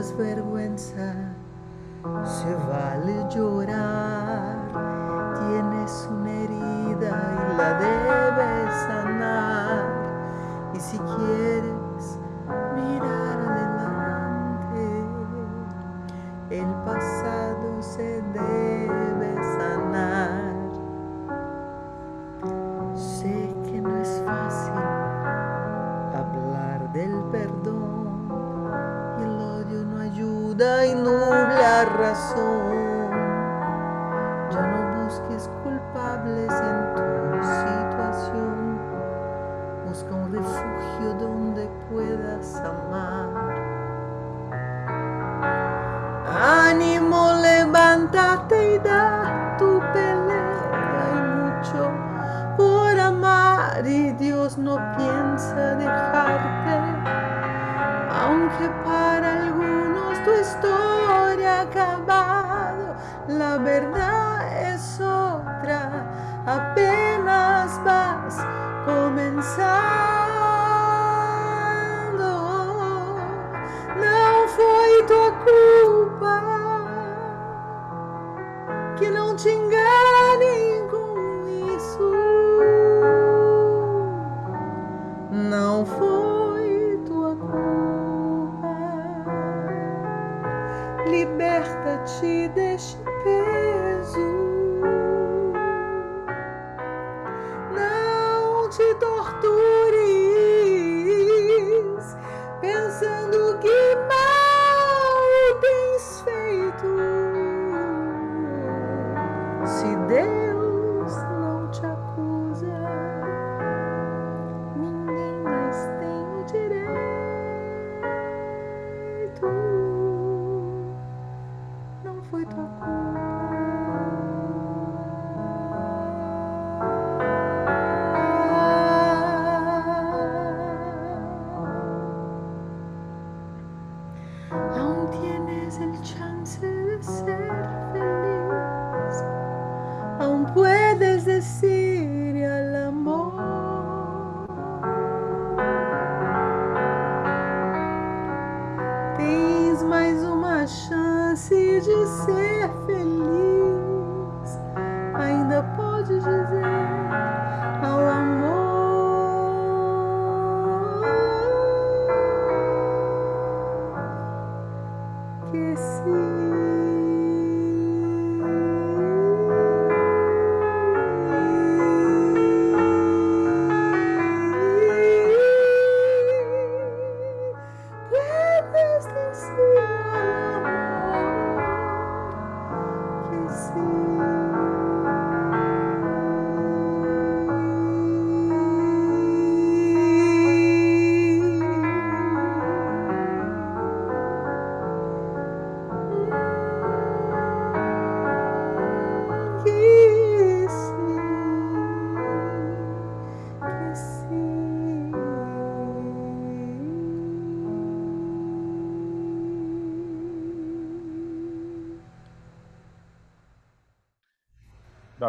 las vergüenzas, se vale llorar. Tienes una herida y la debes sanar. Y si quieres So. foi tua culpa.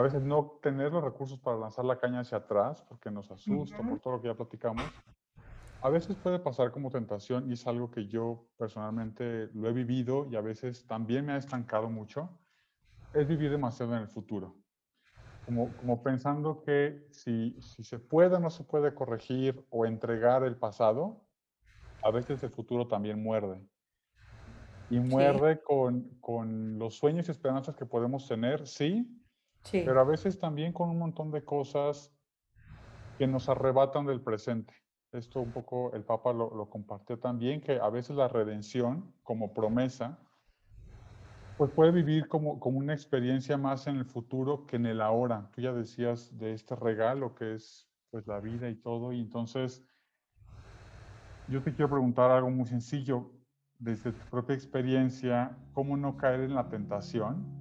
A veces no tener los recursos para lanzar la caña hacia atrás porque nos asusta por todo lo que ya platicamos. A veces puede pasar como tentación y es algo que yo personalmente lo he vivido y a veces también me ha estancado mucho. es vivir demasiado en el futuro. Como, como pensando que si, si se puede o no se puede corregir o entregar el pasado, a veces el futuro también muerde. Y muerde con, con los sueños y esperanzas que podemos tener, sí, Pero a veces también con un montón de cosas que nos arrebatan del presente. Esto un poco el Papa lo, lo compartió también, que a veces la redención como promesa, pues puede vivir como, como una experiencia más en el futuro que en el ahora. Tú ya decías de este regalo que es pues la vida y todo, y entonces yo te quiero preguntar algo muy sencillo, desde tu propia experiencia, ¿cómo no caer en la tentación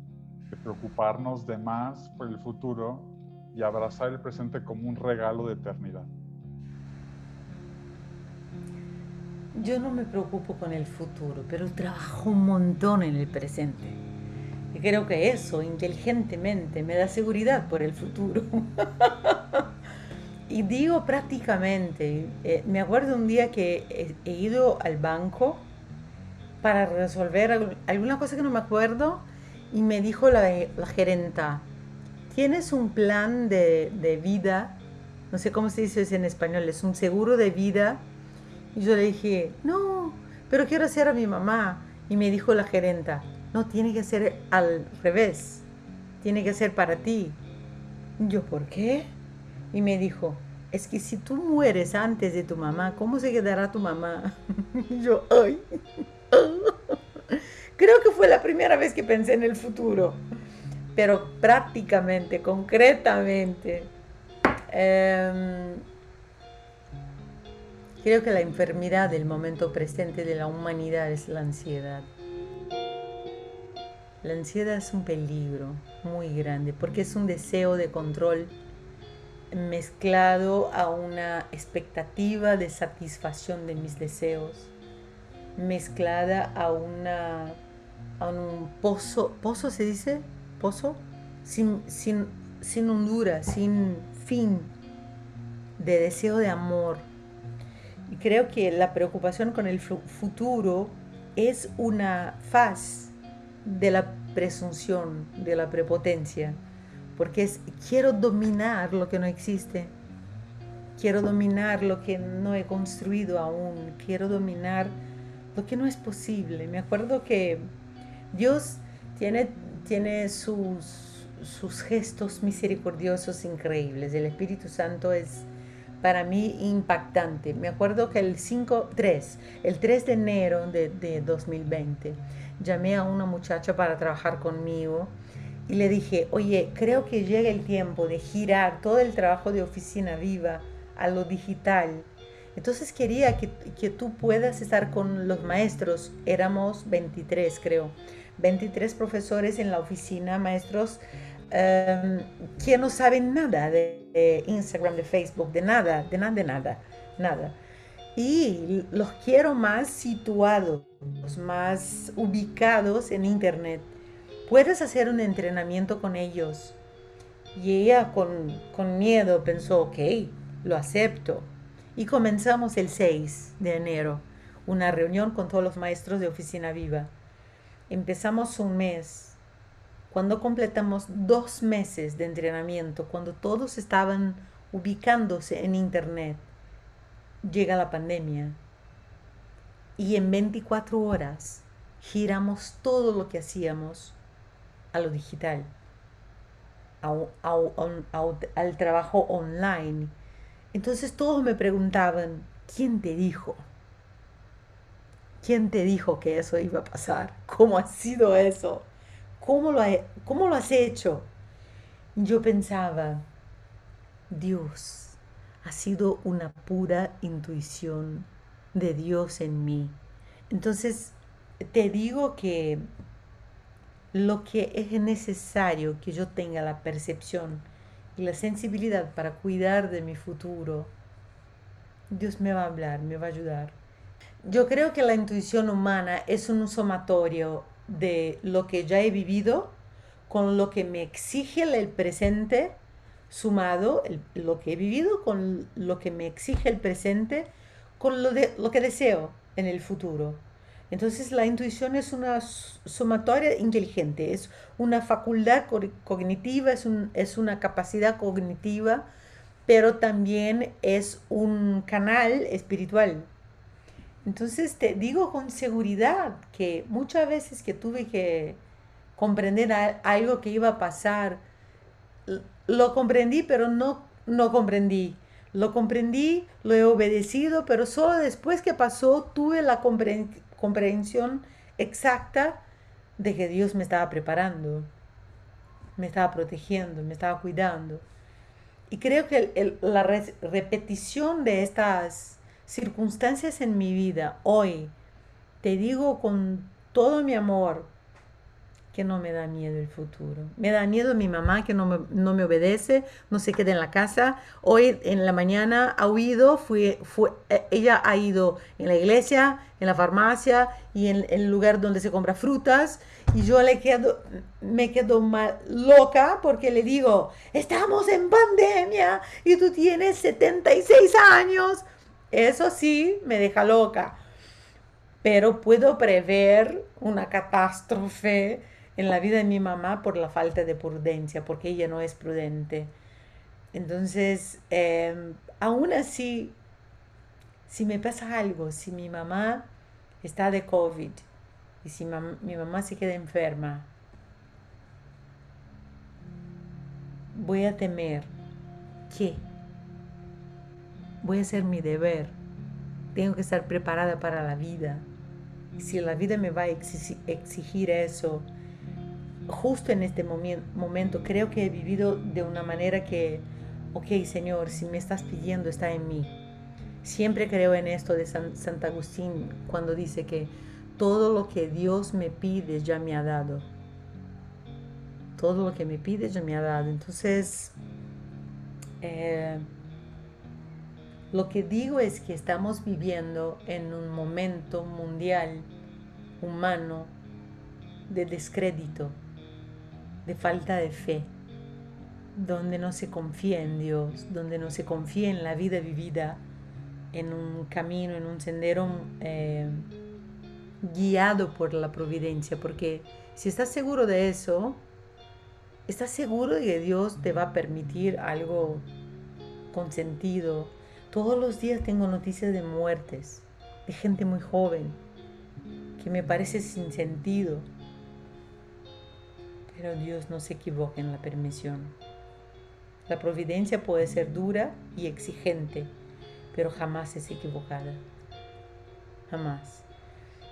de preocuparnos de más por el futuro y abrazar el presente como un regalo de eternidad? Yo no me preocupo con el futuro, pero trabajo un montón en el presente. Y creo que eso, inteligentemente, me da seguridad por el futuro. y digo prácticamente, eh, me acuerdo un día que he, ido al banco para resolver alg- alguna cosa que no me acuerdo y me dijo la, gerenta, ¿tienes un plan de, de vida? No sé cómo se dice en español, es un seguro de vida. Y yo le dije, no, pero quiero hacer a mi mamá. Y me dijo la gerenta, no, tiene que ser al revés, tiene que ser para ti. Y yo, ¿por qué? Y me dijo, es que si tú mueres antes de tu mamá, ¿cómo se quedará tu mamá? Y yo, ay. Creo que fue la primera vez que pensé en el futuro, pero prácticamente, concretamente, em, creo que la enfermedad del momento presente de la humanidad es la ansiedad. La ansiedad es un peligro muy grande porque es un deseo de control mezclado a una expectativa de satisfacción de mis deseos, mezclada a una a un pozo, pozo se dice, pozo, sin, sin, sin hondura, sin fin, de deseo de amor. Y creo que la preocupación con el fu- futuro es una faz de la presunción, de la prepotencia, porque es quiero dominar lo que no existe, quiero dominar lo que no he construido aún, quiero dominar lo que no es posible. Me acuerdo que Dios tiene, tiene sus, sus gestos misericordiosos increíbles. El Espíritu Santo es para mí impactante. Me acuerdo que el 5, 3, el 3 de enero de, de 2020, llamé a una muchacha para trabajar conmigo y le dije, oye, creo que llega el tiempo de girar todo el trabajo de oficina viva a lo digital. Entonces quería que, que tú puedas estar con los maestros. Éramos 23, creo. 23 profesores en la oficina, maestros um, que no saben nada de, de, Instagram, de Facebook, de nada, de nada, de nada, nada. Y los quiero más situados, más ubicados en Internet. Puedes hacer un entrenamiento con ellos. Y ella con, con miedo pensó, ok, lo acepto. Y comenzamos el 6 de enero, una reunión con todos los maestros de Oficina Viva. Empezamos un mes. Cuando completamos dos meses de entrenamiento, cuando todos estaban ubicándose en Internet, llega la pandemia. Y en 24 horas giramos todo lo que hacíamos a lo digital, a, a, al trabajo online. Entonces todos me preguntaban, ¿quién te dijo? ¿Quién te dijo que eso iba a pasar? ¿Cómo ha sido eso? ¿Cómo lo, lo has hecho? Yo pensaba, Dios, ha sido una pura intuición de Dios en mí. Entonces, te digo que lo que es necesario que yo tenga la percepción y la sensibilidad para cuidar de mi futuro, Dios me va a hablar, me va a ayudar. Yo creo que la intuición humana es un sumatorio de lo que ya he vivido con lo que me exige el presente, sumado lo que he vivido con lo que me exige el presente, con lo, de, lo que deseo en el futuro. Entonces la intuición es una sumatoria inteligente, es una facultad cognitiva, es, es una capacidad cognitiva, pero también es un canal espiritual. Entonces te digo con seguridad que muchas veces que tuve que comprender algo que iba a pasar, lo comprendí, pero no, no comprendí. Lo comprendí, lo he obedecido, pero solo después que pasó tuve la comprensión exacta de que Dios me estaba preparando, me estaba protegiendo, me estaba cuidando. Y creo que la repetición de estas circunstancias en mi vida hoy, te digo con todo mi amor, que no me da miedo el futuro. Me da miedo mi mamá que no me, obedece, no se queda en la casa. Hoy en la mañana ha huido, fue, fue, eh, ella ha ido en la iglesia, en la farmacia y en, el lugar donde se compra frutas. Y yo le quedo, me quedo mal, loca porque le digo, estamos en pandemia y tú tienes 76 años. Eso sí, me deja loca. Pero puedo prever una catástrofe en la vida de mi mamá por la falta de prudencia, porque ella no es prudente. Entonces, em, aún así, si me pasa algo, si mi mamá está de COVID y si mi mamá se queda enferma, voy a temer que voy a hacer mi deber. Tengo que estar preparada para la vida. Y si la vida me va a exigir eso, justo en este momento creo que he vivido de una manera que, ok Señor, si me estás pidiendo está en mí. Siempre creo en esto de San, Agustín cuando dice que todo lo que Dios me pide ya me ha dado. Todo lo que me pide ya me ha dado. Entonces, eh, lo que digo es que estamos viviendo en un momento mundial, humano, de descrédito de falta de fe, donde no se confía en Dios, donde no se confía en la vida vivida, en un camino, en un sendero eh, guiado por la providencia, porque si estás seguro de eso, estás seguro de que Dios te va a permitir algo con sentido. Todos los días tengo noticias de muertes, de gente muy joven, que me parece sin sentido pero Dios no se equivoca en la permisión. La providencia puede ser dura y exigente, pero jamás es equivocada. Jamás.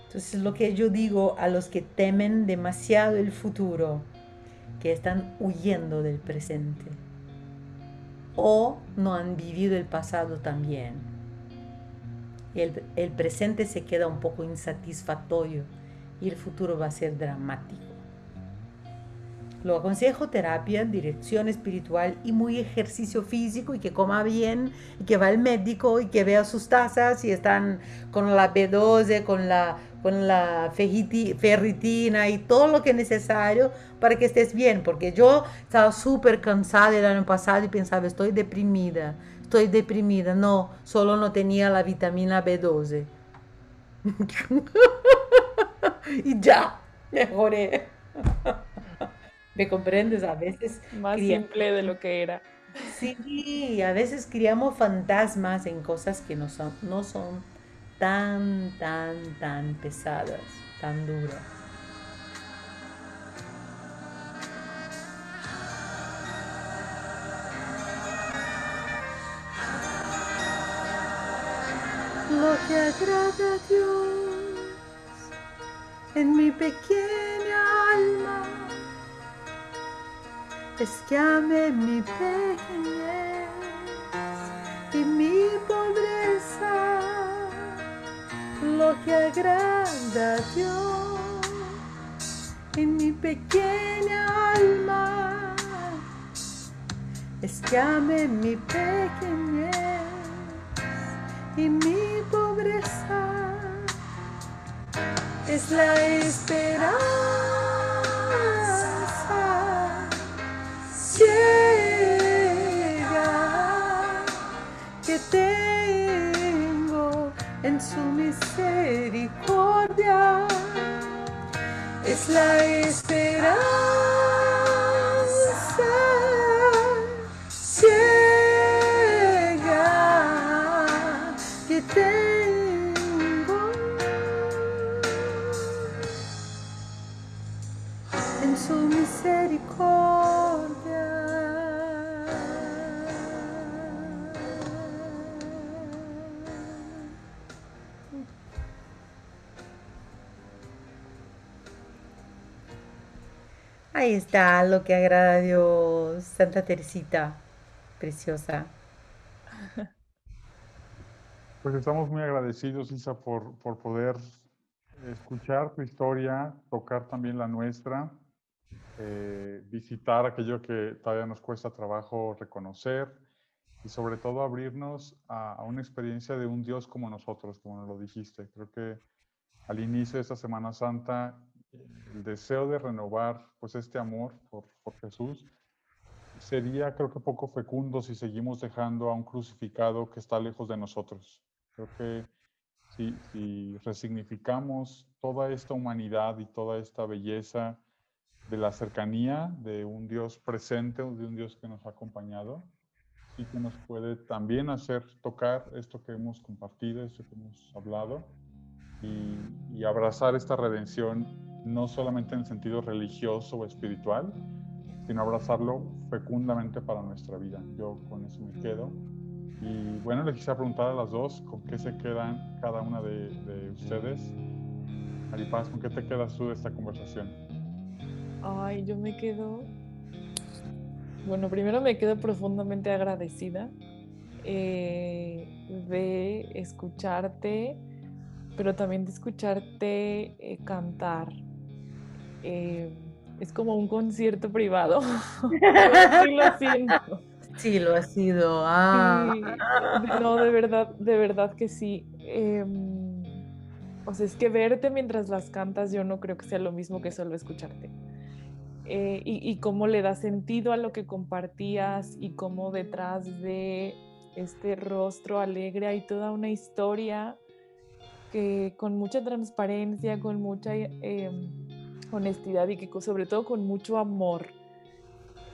Entonces lo que yo digo a los que temen demasiado el futuro, que están huyendo del presente o no han vivido el pasado también. El, el presente se queda un poco insatisfactorio y el futuro va a ser dramático. Lo aconsejo terapia, dirección espiritual y muy ejercicio físico y que coma bien y que va al médico y que vea sus tazas y están con la B12, con la, con la ferritina y todo lo que es necesario para que estés bien. Porque yo estaba súper cansada el año pasado y pensaba, estoy deprimida, estoy deprimida. No, solo no tenía la vitamina B12. y ya, mejoré. ¿Me comprendes? A veces... Más simple de lo que era. Sí, a veces criamos fantasmas en cosas que no son, no son tan, tan, tan pesadas, tan duras. Lo que agrada a Dios en mi pequeña alma es que ame mi pequeñez y mi pobreza, lo que agrada a Dios en mi pequeña alma, es que ame mi pequeñez y mi pobreza, es la esperanza su misericordia es la esperanza. Ahí está lo que agrada a Dios, Santa Teresita, preciosa. Pues estamos muy agradecidos, Isa, por, por poder escuchar tu historia, tocar también la nuestra, eh, visitar aquello que todavía nos cuesta trabajo reconocer y sobre todo abrirnos a, a una experiencia de un Dios como nosotros, como nos lo dijiste. Creo que al inicio de esta Semana Santa el deseo de renovar pues este amor por, Jesús sería creo que poco fecundo si seguimos dejando a un crucificado que está lejos de nosotros. Creo que si, si resignificamos toda esta humanidad y toda esta belleza de la cercanía de un Dios presente, de un Dios que nos ha acompañado y que nos puede también hacer tocar esto que hemos compartido, esto que hemos hablado y abrazar esta redención no solamente en sentido religioso o espiritual, sino abrazarlo fecundamente para nuestra vida. Yo con eso me quedo. Y bueno, les quisiera preguntar a las dos, ¿con qué se quedan cada una de, de ustedes? Maripaz, ¿con qué te quedas tú de esta conversación? Ay, yo me quedo... Bueno, primero me quedo profundamente agradecida eh, de escucharte, pero también de escucharte eh, cantar, eh, es como un concierto privado. sí lo siento. Sí, lo ha sido. Ah. no, de verdad, de verdad que sí. Eh, o sea, es que verte mientras las cantas yo no creo que sea lo mismo que solo escucharte. Eh, y, y, cómo le da sentido a lo que compartías y cómo detrás de este rostro alegre hay toda una historia que con mucha transparencia, con mucha... Eh, honestidad y que sobre todo con mucho amor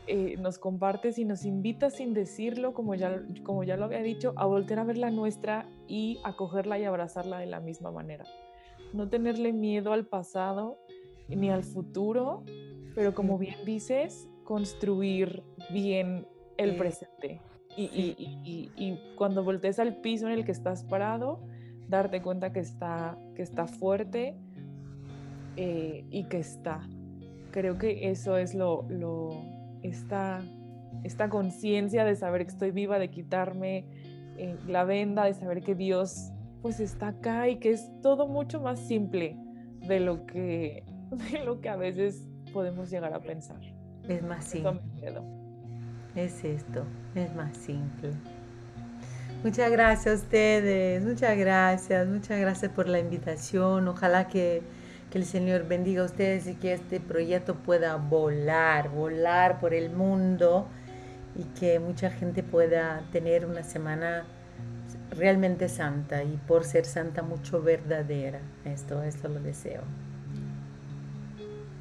eh, nos compartes y nos invitas sin decirlo, como ya, como ya lo había dicho, a volver a ver la nuestra y acogerla y abrazarla de la misma manera. No tenerle miedo al pasado ni al futuro, pero como bien dices, construir bien el presente. Y, y, y, y, cuando voltees al piso en el que estás parado, darte cuenta que está, que está fuerte, eh, y que está. Creo que eso es lo, lo esta, esta conciencia de saber que estoy viva, de quitarme eh, la venda, de saber que Dios pues está acá y que es todo mucho más simple de lo que, de lo que a veces podemos llegar a pensar. Es más simple. Es esto, es más simple. Muchas gracias a ustedes, muchas gracias, muchas gracias por la invitación. Ojalá que que el Señor bendiga a ustedes y que este proyecto pueda volar, volar por el mundo y que mucha gente pueda tener una semana realmente santa y por ser santa mucho verdadera. Esto, esto lo deseo.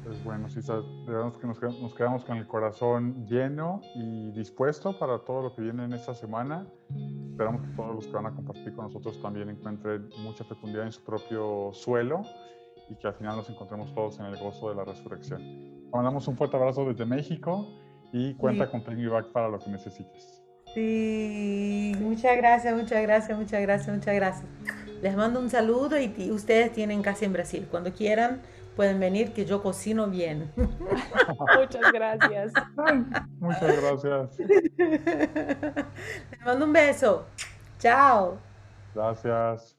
Pues bueno, sí, digamos que nos, nos quedamos con el corazón lleno y dispuesto para todo lo que viene en esta semana. Esperamos que todos los que van a compartir con nosotros también encuentren mucha fecundidad en su propio suelo y que al final nos encontremos todos en el gozo de la resurrección. Te mandamos un fuerte abrazo desde México y cuenta sí. con Back para lo que necesites. Sí, muchas gracias, muchas gracias, muchas gracias, muchas gracias. Les mando un saludo y ustedes tienen casa en Brasil. Cuando quieran pueden venir que yo cocino bien. muchas gracias. muchas gracias. Les mando un beso. Chao. Gracias.